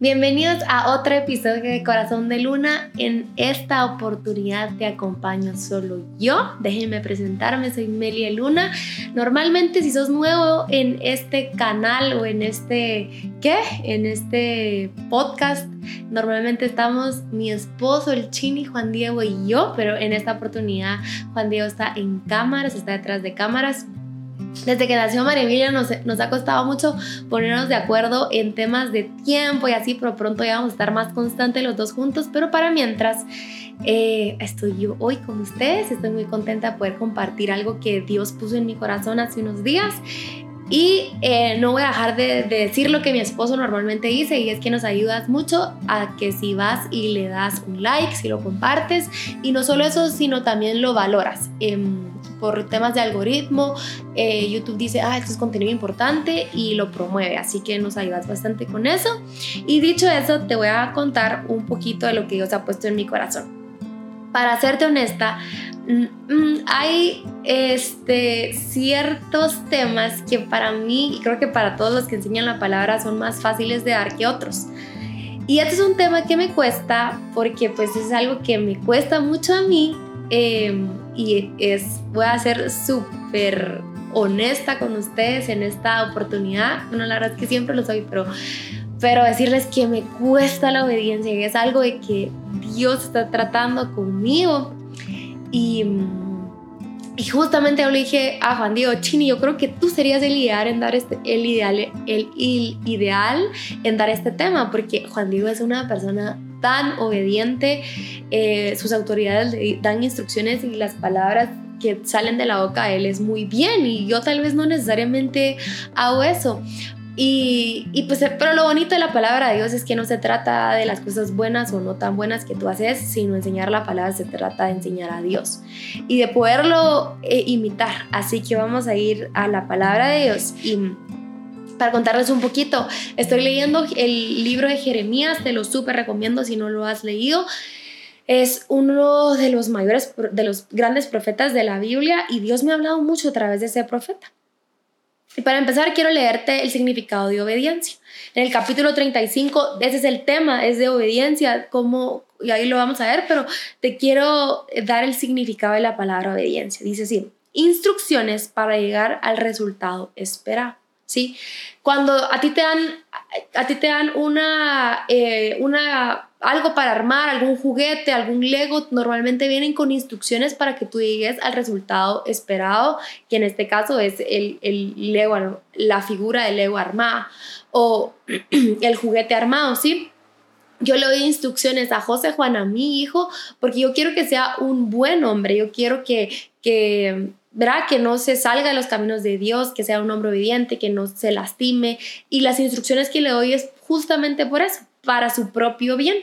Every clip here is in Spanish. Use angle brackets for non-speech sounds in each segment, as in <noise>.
Bienvenidos a otro episodio de Corazón de Luna. En esta oportunidad te acompaño solo yo. Déjenme presentarme, soy Melia Luna. Normalmente si sos nuevo en este canal o en este, ¿qué? En este podcast, normalmente estamos mi esposo, el Chini, Juan Diego y yo, pero en esta oportunidad Juan Diego está en cámaras, está detrás de cámaras desde que nació María Emilia nos, nos, ha costado mucho ponernos de acuerdo en temas de tiempo y así, pero pronto ya vamos a estar más constantes los dos juntos. Pero para mientras, eh, estoy yo hoy con ustedes. Estoy muy contenta de poder compartir algo que Dios puso en mi corazón hace unos días. Y eh, no voy a dejar de, decir lo que mi esposo normalmente dice y es que nos ayudas mucho a que si vas y le das un like, si lo compartes y no solo eso, sino también lo valoras. Em, por temas de algoritmo, eh, YouTube dice, ah, esto es contenido importante y lo promueve, así que nos ayudas bastante con eso. Y dicho eso, te voy a contar un poquito de lo que Dios ha puesto en mi corazón. Para serte honesta, mm, mm, hay este, ciertos temas que para mí, y creo que para todos los que enseñan la palabra, son más fáciles de dar que otros. Y este es un tema que me cuesta porque pues es algo que me cuesta mucho a mí Em, y es, voy a ser súper honesta con ustedes en esta oportunidad. Bueno, la verdad es que siempre lo soy, pero, pero decirles que me cuesta la obediencia, que es algo de que Dios está tratando conmigo. Y, y justamente yo le dije a Juan Diego, Chini, yo creo que tú serías el ideal en dar este, el ideal, el, el ideal en dar este tema, porque Juan Diego es una persona tan obediente, eh, sus autoridades le dan instrucciones y las palabras que salen de la boca de él es muy bien y yo tal vez no necesariamente hago eso. Y, y, pues, pero lo bonito de la palabra de Dios es que no se trata de las cosas buenas o no tan buenas que tú haces, sino enseñar la palabra, se trata de enseñar a Dios y de poderlo eh, imitar. Así que vamos a ir a la palabra de Dios y para contarles un poquito, estoy leyendo el libro de Jeremías, te lo súper recomiendo si no lo has leído. Es uno de los mayores, de los grandes profetas de la Biblia y Dios me ha hablado mucho a través de ese profeta. Y para empezar quiero leerte el significado de obediencia. En el capítulo 35, ese es el tema, es de obediencia, como, y ahí lo vamos a ver, pero te quiero dar el significado de la palabra obediencia. Dice así, instrucciones para llegar al resultado esperado. ¿Sí? Cuando a ti te dan, a ti te dan una, eh, una, algo para armar, algún juguete, algún Lego, normalmente vienen con instrucciones para que tú llegues al resultado esperado, que en este caso es el, el Lego, la figura del Lego armada o <clears throat> el juguete armado, ¿sí? Yo le doy instrucciones a José Juan, a mi hijo, porque yo quiero que sea un buen hombre, yo quiero que, que ¿verdad? Que no se salga de los caminos de Dios, que sea un hombre obediente, que no se lastime. Y las instrucciones que le doy es justamente por eso, para su propio bien.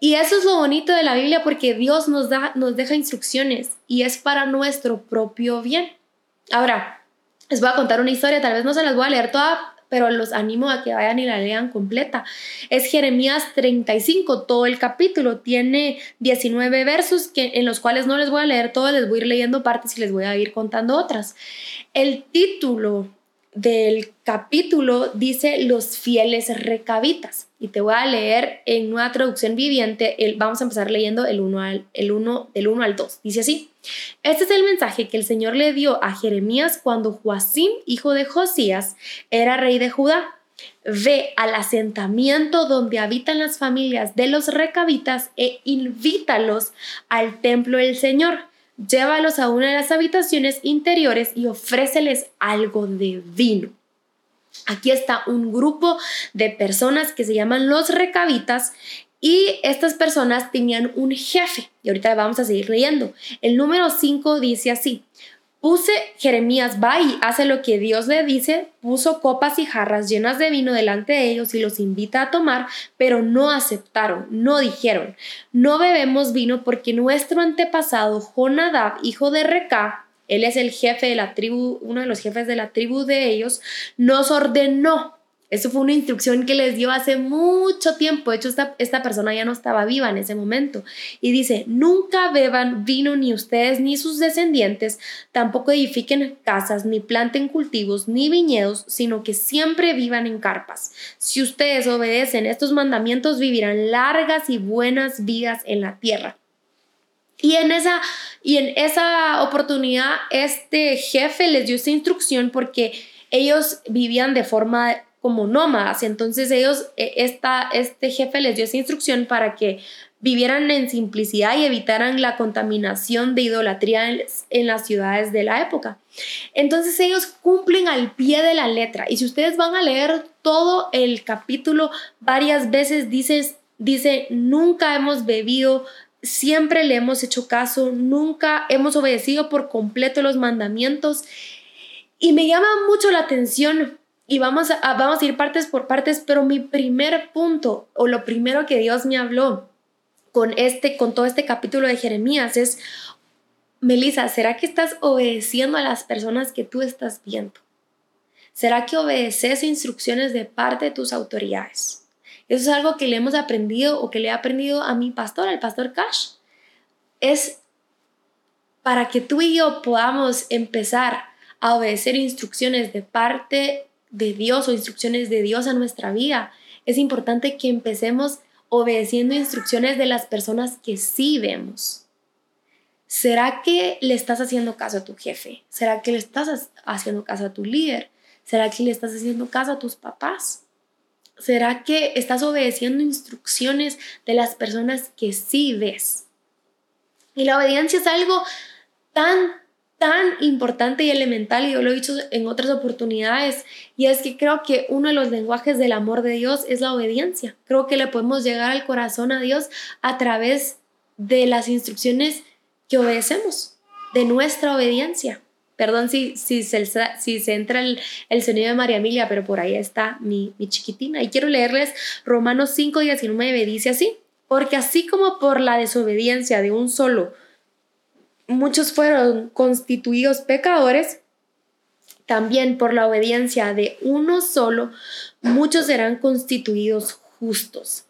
Y eso es lo bonito de la Biblia porque Dios nos, da, nos deja instrucciones y es para nuestro propio bien. Ahora, les voy a contar una historia, tal vez no se las voy a leer toda, pero los animo a que vayan y la lean completa. Es Jeremías 35, todo el capítulo. Tiene 19 versos que, en los cuales no les voy a leer todo, les voy a ir leyendo partes y les voy a ir contando otras. El título del capítulo dice los fieles recabitas y te voy a leer en una traducción viviente, el, vamos a empezar leyendo el 1 al, el uno, del 1 al 2. Dice así, este es el mensaje que el Señor le dio a Jeremías cuando Joacim, hijo de Josías, era rey de Judá. Ve al asentamiento donde habitan las familias de los recabitas e invítalos al templo del Señor llévalos a una de las habitaciones interiores y ofréceles algo de vino. Aquí está un grupo de personas que se llaman los recabitas y estas personas tenían un jefe. Y ahorita vamos a seguir leyendo. El número 5 dice así, Puse, Jeremías va y hace lo que Dios le dice, puso copas y jarras llenas de vino delante de ellos y los invita a tomar, pero no aceptaron, no dijeron, no bebemos vino porque nuestro antepasado Jonadab, hijo de Reca, él es el jefe de la tribu, uno de los jefes de la tribu de ellos, nos ordenó Eso fue una instrucción que les dio hace mucho tiempo. De hecho, esta, esta, persona ya no estaba viva en ese momento. Y dice, nunca beban vino ni ustedes ni sus descendientes, tampoco edifiquen casas, ni planten cultivos, ni viñedos, sino que siempre vivan en carpas. Si ustedes obedecen estos mandamientos, vivirán largas y buenas vidas en la tierra. Y en esa, y en esa oportunidad, este jefe les dio esta instrucción porque ellos vivían de forma como nómadas. Entonces ellos, e, esta, este jefe les dio esa instrucción para que vivieran en simplicidad y evitaran la contaminación de idolatría en, las ciudades de la época. Entonces ellos cumplen al pie de la letra. Y si ustedes van a leer todo el capítulo varias veces, dice, dice nunca hemos bebido siempre le hemos hecho caso, nunca hemos obedecido por completo los mandamientos. Y me llama mucho la atención y vamos a, vamos a ir partes por partes, pero mi primer punto o lo primero que Dios me habló con este con todo este capítulo de Jeremías es Melissa, ¿será que estás obedeciendo a las personas que tú estás viendo? ¿Será que obedeces instrucciones de parte de tus autoridades? Eso es algo que le hemos aprendido o que le he aprendido a mi pastor, al pastor Cash. Es para que tú y yo podamos empezar a obedecer instrucciones de parte de Dios o instrucciones de Dios a nuestra vida, es importante que empecemos obedeciendo instrucciones de las personas que sí vemos. ¿Será que le estás haciendo caso a tu jefe? ¿Será que le estás haciendo caso a tu líder? ¿Será que le estás haciendo caso a tus papás? ¿Será que estás obedeciendo instrucciones de las personas que sí ves? Y la obediencia es algo tan tan importante y elemental, y yo lo he dicho en otras oportunidades, y es que creo que uno de los lenguajes del amor de Dios es la obediencia. Creo que le podemos llegar al corazón a Dios a través de las instrucciones que obedecemos, de nuestra obediencia. Perdón si, si, se, si se entra el, el, sonido de María Emilia, pero por ahí está mi, mi chiquitina. Y quiero leerles Romanos 5, 19, dice así, porque así como por la desobediencia de un solo, muchos fueron constituidos pecadores, también por la obediencia de uno solo, muchos serán constituidos justos.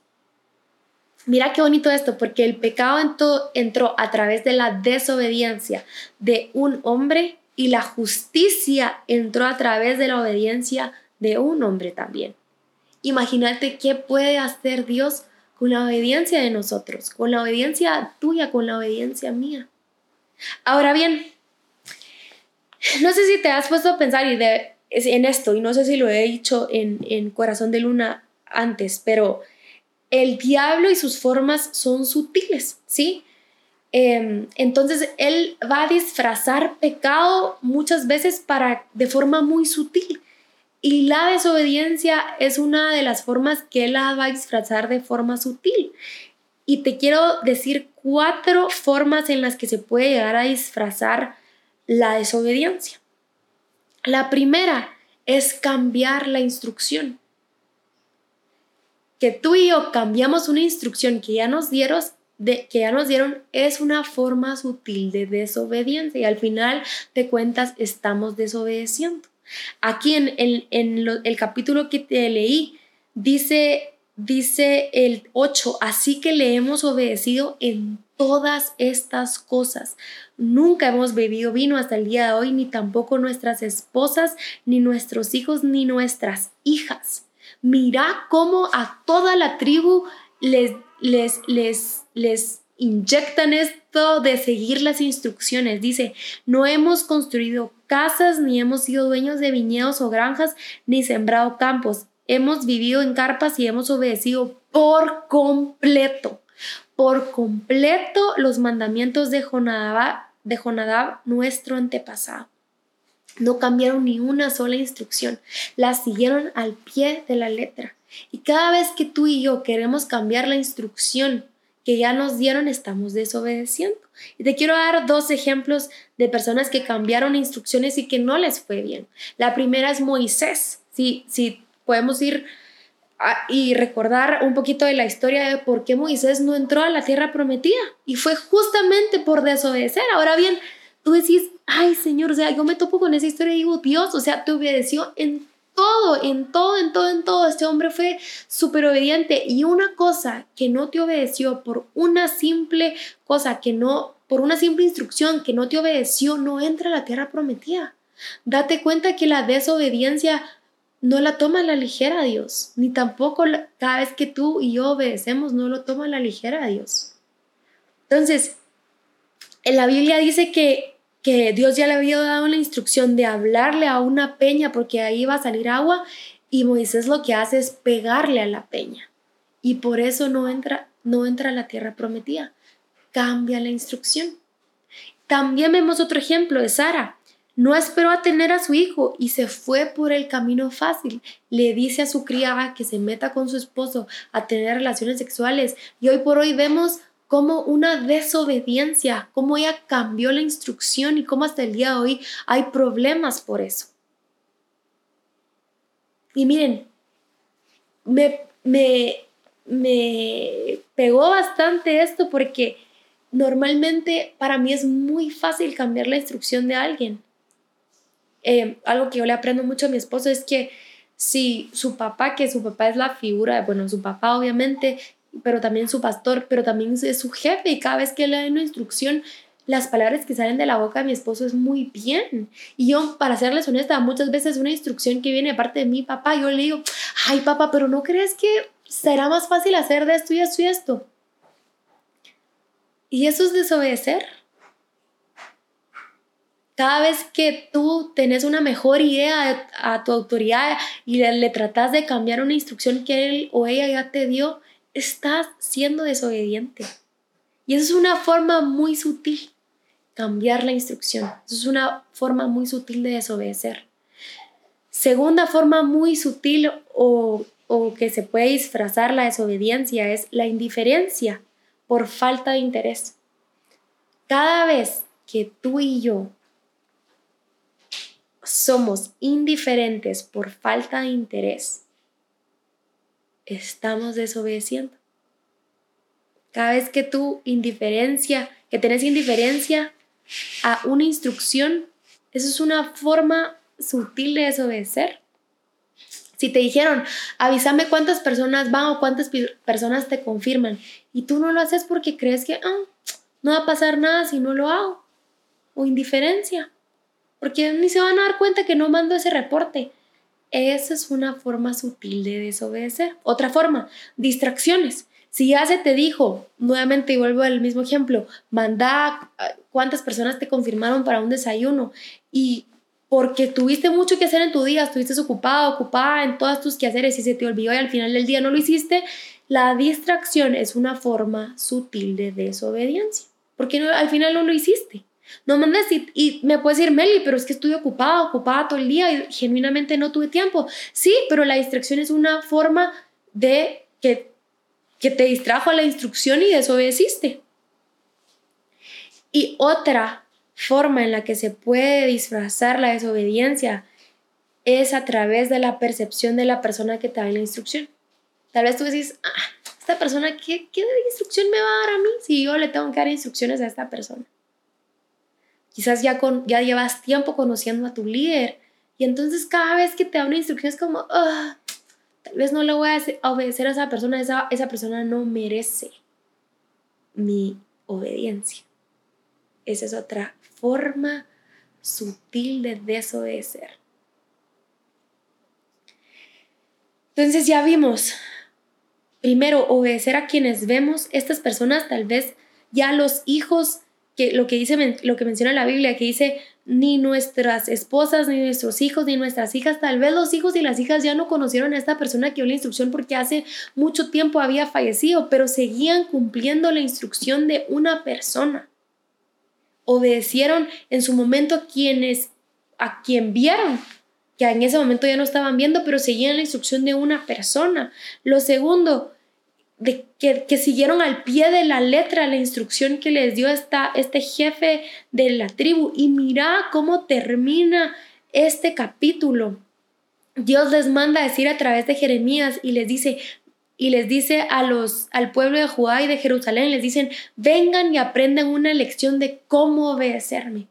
Mira qué bonito esto, porque el pecado entró, entró a través de la desobediencia de un hombre y la justicia entró a través de la obediencia de un hombre también. Imagínate qué puede hacer Dios con la obediencia de nosotros, con la obediencia tuya, con la obediencia mía. Ahora bien, no sé si te has puesto a pensar en esto, y no sé si lo he dicho en, Corazón de Luna antes, pero el diablo y sus formas son sutiles, ¿sí? Em, entonces él va a disfrazar pecado muchas veces para de forma muy sutil. Y la desobediencia es una de las formas que él la va a disfrazar de forma sutil. Y te quiero decir cuatro formas en las que se puede llegar a disfrazar la desobediencia. La primera es cambiar la instrucción. Que tú y yo cambiamos una instrucción que ya nos dieron, que ya nos dieron es una forma sutil de desobediencia y al final de cuentas estamos desobedeciendo. Aquí en, en el capítulo que te leí dice dice el 8, así que le hemos obedecido en todas estas cosas. Nunca hemos bebido vino hasta el día de hoy, ni tampoco nuestras esposas, ni nuestros hijos, ni nuestras hijas. Mira cómo a toda la tribu les, les, les, les inyectan esto de seguir las instrucciones. Dice, no hemos construido casas, ni hemos sido dueños de viñedos o granjas, ni sembrado campos hemos vivido en carpas y hemos obedecido por completo, por completo los mandamientos de Jonadab, de Jonadab nuestro antepasado. No cambiaron ni una sola instrucción, las siguieron al pie de la letra. Y cada vez que tú y yo queremos cambiar la instrucción que ya nos dieron, estamos desobedeciendo. Y te quiero dar dos ejemplos de personas que cambiaron instrucciones y que no les fue bien. La primera es Moisés. Si, si podemos ir y recordar un poquito de la historia de por qué Moisés no entró a la tierra prometida y fue justamente por desobedecer. Ahora bien, tú decís, ay Señor, o sea, yo me topo con esa historia y digo, Dios, o sea, te obedeció en todo, en todo, en todo, en todo. Este hombre fue súper obediente. Y una cosa que no te obedeció por una simple cosa, que no, por una simple instrucción que no te obedeció, no entra a la tierra prometida. Date cuenta que la desobediencia no la toma a la ligera Dios, ni tampoco cada vez que tú y yo obedecemos, no lo toma a la ligera Dios. Entonces, en la Biblia dice que, que Dios ya le había dado la instrucción de hablarle a una peña porque ahí va a salir agua y Moisés lo que hace es pegarle a la peña y por eso no entra, no entra a la tierra prometida. Cambia la instrucción. También vemos otro ejemplo de Sara. No esperó a tener a su hijo y se fue por el camino fácil. Le dice a su criada que se meta con su esposo a tener relaciones sexuales. Y hoy por hoy vemos como una desobediencia, cómo ella cambió la instrucción y cómo hasta el día de hoy hay problemas por eso. Y miren, me, me, me pegó bastante esto porque normalmente para mí es muy fácil cambiar la instrucción de alguien. Eh, algo que yo le aprendo mucho a mi esposo es que si su papá, que su papá es la figura, bueno, su papá obviamente, pero también su pastor, pero también es su jefe y cada vez que le da una instrucción, las palabras que salen de la boca de mi esposo es muy bien. Y yo, para serles honesta, muchas veces una instrucción que viene de parte de mi papá, yo le digo, ay papá, pero ¿no crees que será más fácil hacer de esto y esto y esto? Y eso es desobedecer. Cada vez que tú tenés una mejor idea a, tu autoridad y le, le tratas de cambiar una instrucción que él o ella ya te dio, estás siendo desobediente. Y eso es una forma muy sutil, cambiar la instrucción. Eso es una forma muy sutil de desobedecer. Segunda forma muy sutil o, o que se puede disfrazar la desobediencia es la indiferencia por falta de interés. Cada vez que tú y yo somos indiferentes por falta de interés, estamos desobedeciendo. Cada vez que tú indiferencia, que tenés indiferencia a una instrucción, eso es una forma sutil de desobedecer. Si te dijeron, avísame cuántas personas van o cuántas personas te confirman y tú no lo haces porque crees que ah, no va a pasar nada si no lo hago, o indiferencia, porque ni se van a dar cuenta que no mando ese reporte. Esa es una forma sutil de desobedecer. Otra forma, distracciones. Si ya se te dijo, nuevamente y vuelvo al mismo ejemplo, manda ah, cuántas personas te confirmaron para un desayuno y porque tuviste mucho que hacer en tu día, estuviste ocupado, ocupada en todas tus quehaceres y se te olvidó y al final del día no lo hiciste, la distracción es una forma sutil de desobediencia, porque al final no lo hiciste. No mandes y, me puedes decir, Meli, pero es que estuve ocupada, ocupada todo el día y genuinamente no tuve tiempo. Sí, pero la distracción es una forma de que, que te distrajo a la instrucción y desobedeciste. Y otra forma en la que se puede disfrazar la desobediencia es a través de la percepción de la persona que te da la instrucción. Tal vez tú decís, ah, esta persona, ¿qué, ¿qué instrucción me va a dar a mí si yo le tengo que dar instrucciones a esta persona? Quizás ya, con, ya llevas tiempo conociendo a tu líder y entonces cada vez que te da una instrucción es como, tal vez no le voy a obedecer a esa persona, esa, esa persona no merece mi obediencia. Esa es otra forma sutil de desobedecer. Entonces ya vimos, primero, obedecer a quienes vemos, estas personas tal vez ya los hijos que lo que dice lo que menciona la Biblia, que dice ni nuestras esposas, ni nuestros hijos, ni nuestras hijas, tal vez los hijos y las hijas ya no conocieron a esta persona que dio la instrucción porque hace mucho tiempo había fallecido, pero seguían cumpliendo la instrucción de una persona. Obedecieron en su momento a quienes a quien vieron, que en ese momento ya no estaban viendo, pero seguían la instrucción de una persona. Lo segundo, de que, siguieron al pie de la letra la instrucción que les dio esta, este jefe de la tribu. Y mira cómo termina este capítulo. Dios les manda a decir a través de Jeremías y les dice, y les dice a los, al pueblo de Judá y de Jerusalén, les dicen, vengan y aprendan una lección de cómo obedecerme.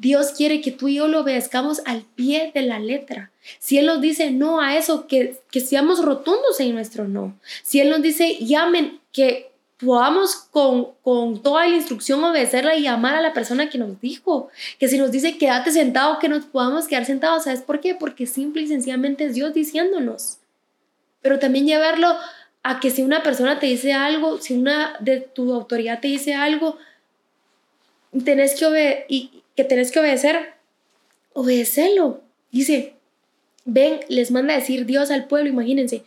Dios quiere que tú y yo lo obedezcamos al pie de la letra. Si Él nos dice no a eso, que, que seamos rotundos en nuestro no. Si Él nos dice llamen, que podamos con, con toda la instrucción obedecerla y amar a la persona que nos dijo. Que si nos dice quédate sentado, que nos podamos quedar sentados. ¿Sabes por qué? Porque simple y sencillamente es Dios diciéndonos. Pero también llevarlo a que si una persona te dice algo, si una de tu autoridad te dice algo, tenés que y que tenés que obedecer, obedecelo. Dice, ven, les manda a decir Dios al pueblo, imagínense.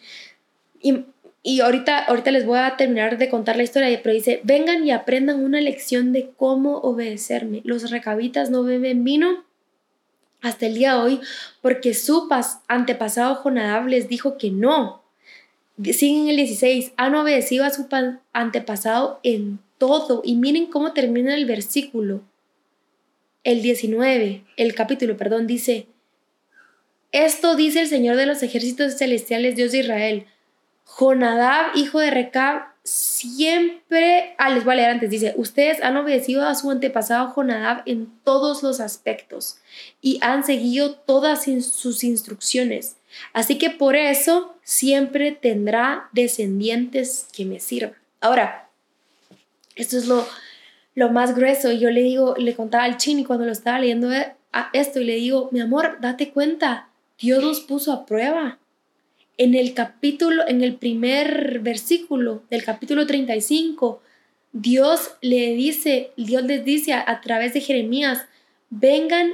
Y, y ahorita, ahorita les voy a terminar de contar la historia, pero dice, vengan y aprendan una lección de cómo obedecerme. Los recabitas no beben vino hasta el día de hoy porque su antepasado Jonadab les dijo que no. Siguen el 16, han obedecido a su antepasado en todo. Y miren cómo termina el versículo. El 19, el capítulo, perdón, dice, esto dice el Señor de los ejércitos celestiales, Dios de Israel. Jonadab, hijo de Recab, siempre, ah, les voy a leer antes, dice, ustedes han obedecido a su antepasado Jonadab en todos los aspectos y han seguido todas sus instrucciones. Así que por eso siempre tendrá descendientes que me sirvan. Ahora, esto es lo, lo más grueso. Yo le digo, le contaba al Chini cuando lo estaba leyendo eh, esto y le digo, mi amor, date cuenta, Dios los puso a prueba. En el capítulo, en el primer versículo del capítulo 35, Dios le dice, Dios les dice a través de Jeremías, vengan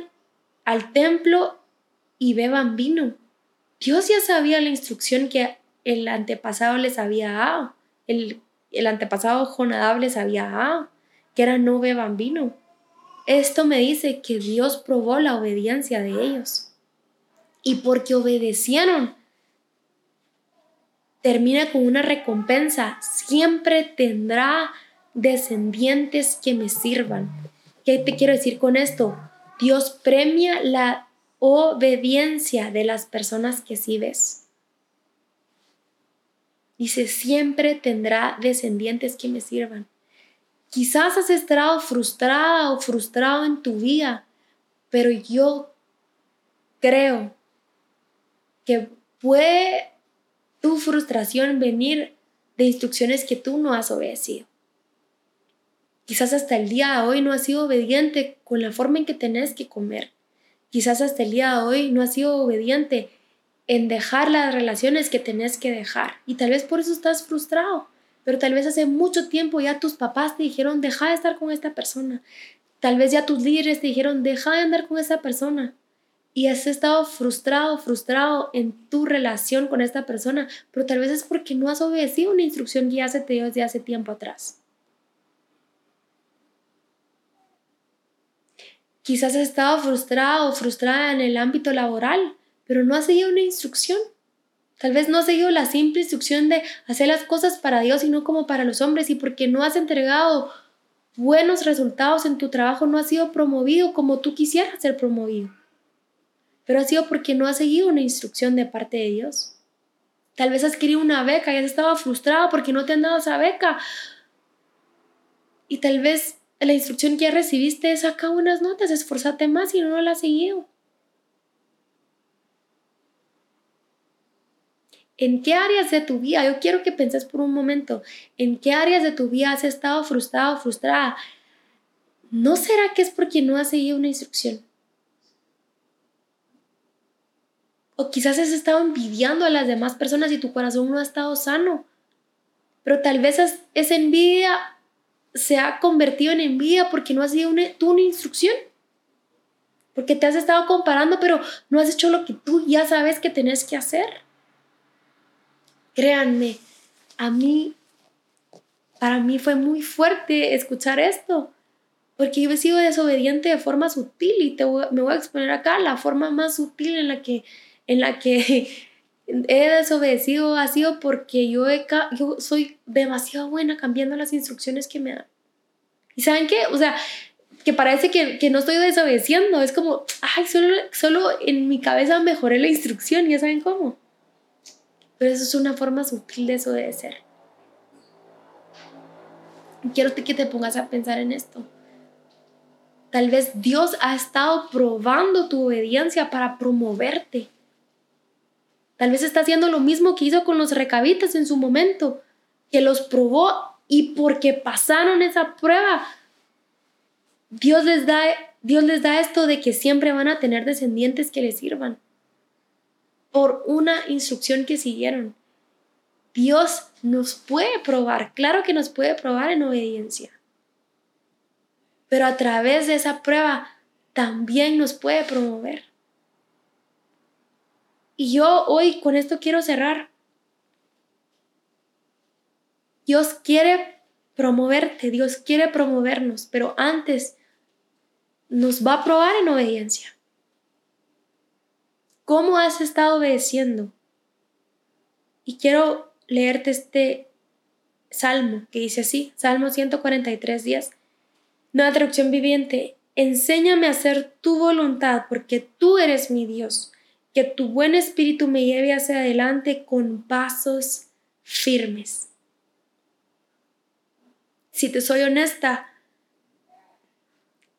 al templo y beban vino. Dios ya sabía la instrucción que el antepasado les había dado. El el antepasado Jonadab les había dado, que era no beban vino. Esto me dice que Dios probó la obediencia de ellos. Y porque obedecieron, termina con una recompensa. Siempre tendrá descendientes que me sirvan. ¿Qué te quiero decir con esto? Dios premia la obediencia de las personas que sí ves. Dice, siempre tendrá descendientes que me sirvan. Quizás has estado frustrada o frustrado en tu vida, pero yo creo que puede tu frustración venir de instrucciones que tú no has obedecido. Quizás hasta el día de hoy no has sido obediente con la forma en que tenés que comer. Quizás hasta el día de hoy no has sido obediente en dejar las relaciones que tenés que dejar. Y tal vez por eso estás frustrado, pero tal vez hace mucho tiempo ya tus papás te dijeron, deja de estar con esta persona. Tal vez ya tus líderes te dijeron, deja de andar con esa persona. Y has estado frustrado, frustrado en tu relación con esta persona, pero tal vez es porque no has obedecido una instrucción que ya se te dio desde hace tiempo atrás. Quizás has estado frustrado o frustrada en el ámbito laboral pero no has seguido una instrucción. Tal vez no has seguido la simple instrucción de hacer las cosas para Dios y no como para los hombres y porque no has entregado buenos resultados en tu trabajo, no has sido promovido como tú quisieras ser promovido. Pero ha sido porque no has seguido una instrucción de parte de Dios. Tal vez has querido una beca y has estado frustrado porque no te han dado esa beca. Y tal vez la instrucción que ya recibiste es saca unas notas, esforzate más y no la has seguido. ¿En qué áreas de tu vida? Yo quiero que penses por un momento, ¿en qué áreas de tu vida has estado frustrado, frustrada? ¿No será que es porque no has seguido una instrucción? O quizás has estado envidiando a las demás personas y tu corazón no ha estado sano. Pero tal vez esa envidia se ha convertido en envidia porque no has seguido una, tú una instrucción. Porque te has estado comparando, pero no has hecho lo que tú ya sabes que tenés que hacer. Créanme, a mí, para mí fue muy fuerte escuchar esto, porque yo he sido desobediente de forma sutil y te me voy a exponer acá la forma más sutil en la que, en la que <laughs> he desobedecido ha sido porque yo, yo soy demasiado buena cambiando las instrucciones que me dan. ¿Y saben qué? O sea, que parece que, que, no estoy desobedeciendo. Es como, ay, solo, solo en mi cabeza mejoré la instrucción. ¿Ya saben cómo? Pero eso es una forma sutil de desobedecer. Quiero que te pongas a pensar en esto. Tal vez Dios ha estado probando tu obediencia para promoverte. Tal vez está haciendo lo mismo que hizo con los recabitas en su momento, que los probó y porque pasaron esa prueba, Dios les da, Dios les da esto de que siempre van a tener descendientes que les sirvan por una instrucción que siguieron. Dios nos puede probar, claro que nos puede probar en obediencia. Pero a través de esa prueba también nos puede promover. Y yo hoy con esto quiero cerrar. Dios quiere promoverte, Dios quiere promovernos, pero antes nos va a probar en obediencia. ¿Cómo has estado obedeciendo? Y quiero leerte este salmo que dice así, Salmo 143 días. Nueva traducción viviente, enséñame a hacer tu voluntad porque tú eres mi Dios. Que tu buen espíritu me lleve hacia adelante con pasos firmes. Si te soy honesta,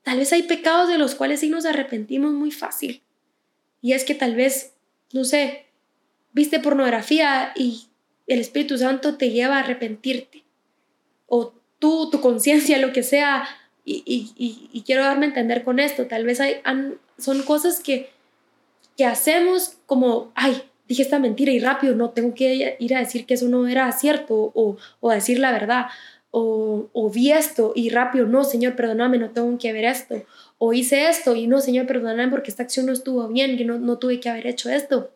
tal vez hay pecados de los cuales sí nos arrepentimos muy fácil. Y es que tal vez, no sé, viste pornografía y el Espíritu Santo te lleva a arrepentirte. O tú, tu conciencia, lo que sea. Y, quiero darme a entender con esto. Tal vez hay, son cosas que, que hacemos como, ay, dije esta mentira y rápido, no, tengo que ir a decir que eso no era cierto o, o decir la verdad. O, o, vi esto y rápido, no, Señor, perdóname, no tengo que ver esto o hice esto y no, Señor, perdóname porque esta acción no estuvo bien, que no, no tuve que haber hecho esto.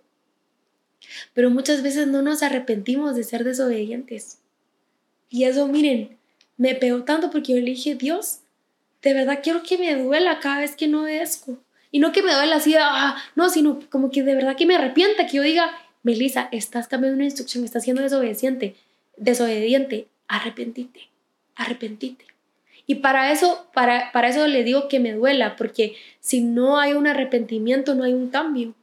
Pero muchas veces no nos arrepentimos de ser desobedientes. Y eso, miren, me pegó tanto porque yo le dije, Dios, de verdad quiero que me duela cada vez que no obedezco. Y no que me duela así, ah, no, sino como que de verdad que me arrepienta, que yo diga, Melissa, estás cambiando una instrucción, estás siendo desobediente, desobediente, arrepentite, arrepentite. Y para eso, para, para eso le digo que me duela, porque si no hay un arrepentimiento, no hay un cambio.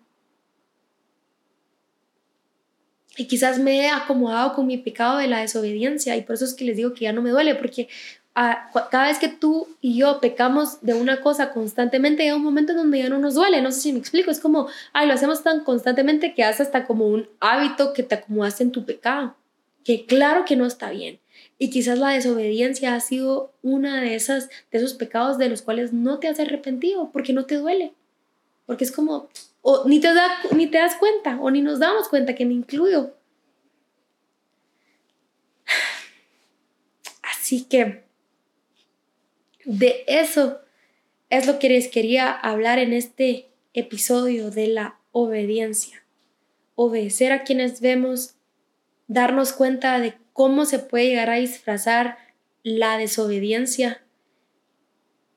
Y quizás me he acomodado con mi pecado de la desobediencia y por eso es que les digo que ya no me duele, porque ah, cada vez que tú y yo pecamos de una cosa constantemente, hay un momento en donde ya no nos duele. No sé si me explico, es como, ay, lo hacemos tan constantemente que hace hasta como un hábito que te acomodaste en tu pecado, que claro que no está bien. Y quizás la desobediencia ha sido una de esas de esos pecados de los cuales no te has arrepentido porque no te duele. Porque es como o ni te da, ni te das cuenta o ni nos damos cuenta que me incluyo. Así que de eso es lo que les quería hablar en este episodio de la obediencia. Obedecer a quienes vemos, darnos cuenta de cómo se puede llegar a disfrazar la desobediencia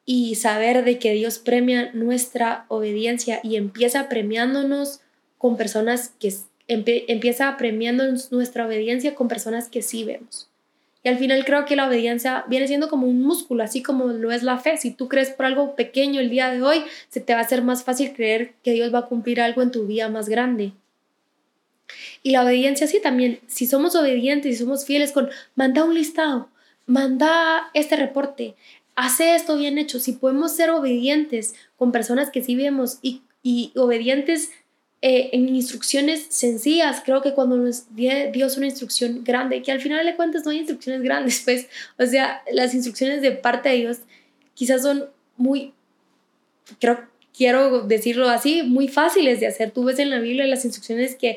y saber de que Dios premia nuestra obediencia y empieza premiándonos con personas que empieza premiando nuestra obediencia con personas que sí vemos. Y al final creo que la obediencia viene siendo como un músculo, así como lo es la fe. Si tú crees por algo pequeño el día de hoy, se te va a hacer más fácil creer que Dios va a cumplir algo en tu vida más grande. Y la obediencia sí también, si somos obedientes y somos fieles con, manda un listado, manda este reporte, hace esto bien hecho, si podemos ser obedientes con personas que sí vemos y, y obedientes eh, en instrucciones sencillas, creo que cuando nos dio Dios una instrucción grande, que al final de cuentas no hay instrucciones grandes, pues, o sea, las instrucciones de parte de Dios quizás son muy, creo, quiero decirlo así, muy fáciles de hacer. Tú ves en la Biblia las instrucciones que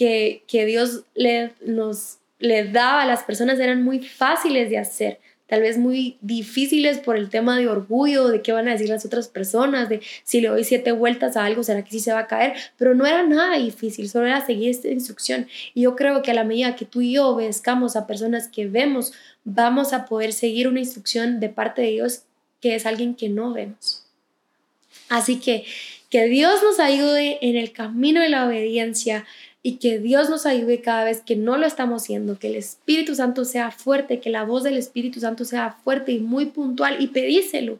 que, Dios le, nos, le daba a las personas eran muy fáciles de hacer, tal vez muy difíciles por el tema de orgullo, de qué van a decir las otras personas, de si le doy siete vueltas a algo, ¿será que sí se va a caer? Pero no era nada difícil, solo era seguir esta instrucción. Y yo creo que a la medida que tú y yo obedezcamos a personas que vemos, vamos a poder seguir una instrucción de parte de Dios que es alguien que no vemos. Así que que Dios nos ayude en el camino de la obediencia, y que Dios nos ayude cada vez que no lo estamos haciendo, que el Espíritu Santo sea fuerte, que la voz del Espíritu Santo sea fuerte y muy puntual y pedíselo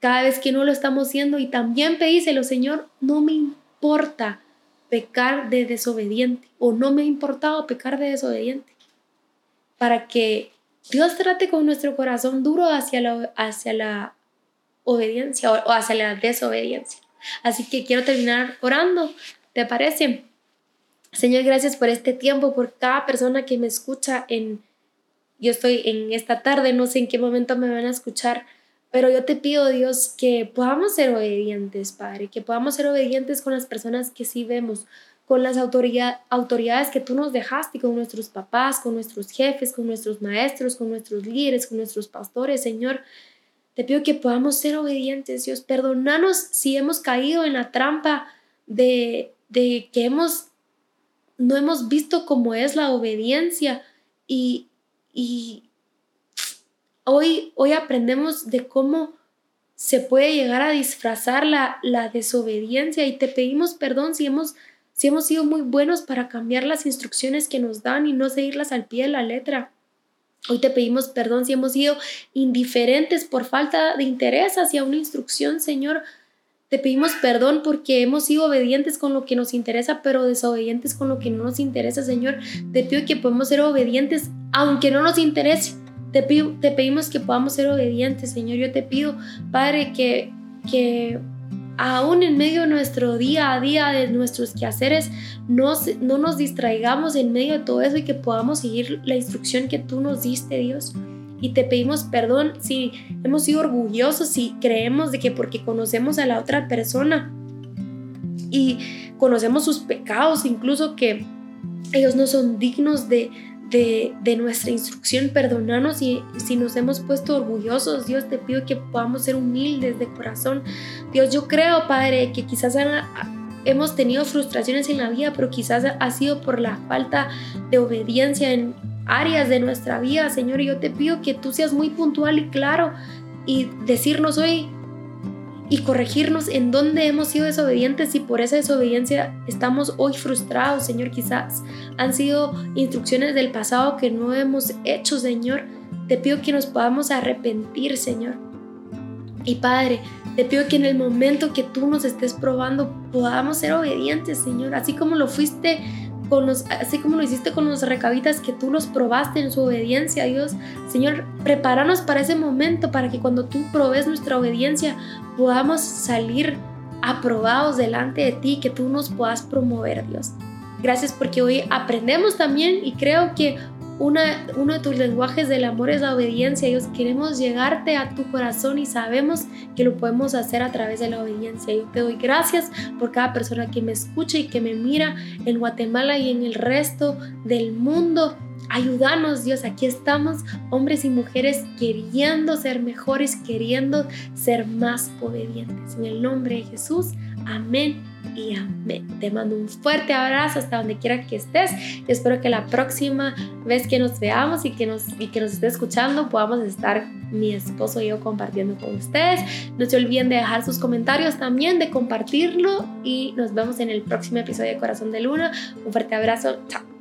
cada vez que no lo estamos haciendo y también pedíselo, Señor, no me importa pecar de desobediente o no me ha importado pecar de desobediente para que Dios trate con nuestro corazón duro hacia la, hacia la obediencia o hacia la desobediencia. Así que quiero terminar orando, ¿te parece? Señor, gracias por este tiempo, por cada persona que me escucha en... Yo estoy en esta tarde, no sé en qué momento me van a escuchar, pero yo te pido, Dios, que podamos ser obedientes, Padre, que podamos ser obedientes con las personas que sí vemos, con las autoridades que tú nos dejaste, con nuestros papás, con nuestros jefes, con nuestros maestros, con nuestros líderes, con nuestros pastores, Señor. Te pido que podamos ser obedientes, Dios. Perdónanos si hemos caído en la trampa de, de que hemos no hemos visto cómo es la obediencia y, y hoy, hoy aprendemos de cómo se puede llegar a disfrazar la, la desobediencia y te pedimos perdón si hemos, si hemos sido muy buenos para cambiar las instrucciones que nos dan y no seguirlas al pie de la letra. Hoy te pedimos perdón si hemos sido indiferentes por falta de interés hacia una instrucción, Señor. Te pedimos perdón porque hemos sido obedientes con lo que nos interesa, pero desobedientes con lo que no nos interesa, Señor. Te pido que podamos ser obedientes aunque no nos interese. Te, te pedimos que podamos ser obedientes, Señor. Yo te pido, Padre, que, que aún en medio de nuestro día a día, de nuestros quehaceres, no, no nos distraigamos en medio de todo eso y que podamos seguir la instrucción que tú nos diste, Dios y te pedimos perdón si hemos sido orgullosos, si creemos de que porque conocemos a la otra persona y conocemos sus pecados, incluso que ellos no son dignos de, de, nuestra instrucción, perdónanos y si nos hemos puesto orgullosos, Dios te pido que podamos ser humildes de corazón. Dios, yo creo, Padre, que quizás hemos tenido frustraciones en la vida, pero quizás ha sido por la falta de obediencia en áreas de nuestra vida, Señor. Y yo te pido que tú seas muy puntual y claro y decirnos hoy y corregirnos en dónde hemos sido desobedientes y por esa desobediencia estamos hoy frustrados, Señor. Quizás han sido instrucciones del pasado que no hemos hecho, Señor. Te pido que nos podamos arrepentir, Señor. Y Padre, te pido que en el momento que tú nos estés probando podamos ser obedientes, Señor, así como lo fuiste con los, así como lo hiciste con los recabitas que tú los probaste en su obediencia, Dios. Señor, prepáranos para ese momento, para que cuando tú probes nuestra obediencia podamos salir aprobados delante de ti, que tú nos puedas promover, Dios. Gracias porque hoy aprendemos también y creo que uno de tus lenguajes del amor es la obediencia. Dios, queremos llegarte a tu corazón y sabemos que lo podemos hacer a través de la obediencia. Yo te doy gracias por cada persona que me escucha y que me mira en Guatemala y en el resto del mundo. Ayúdanos, Dios, aquí estamos, hombres y mujeres, queriendo ser mejores, queriendo ser más obedientes. En el nombre de Jesús, amén y amén. Te mando un fuerte abrazo hasta donde quiera que estés y espero que la próxima vez que nos veamos y que nos, y que nos esté escuchando podamos estar mi esposo y yo compartiendo con ustedes. No se olviden de dejar sus comentarios también, de compartirlo y nos vemos en el próximo episodio de Corazón de Luna. Un fuerte abrazo. Chao.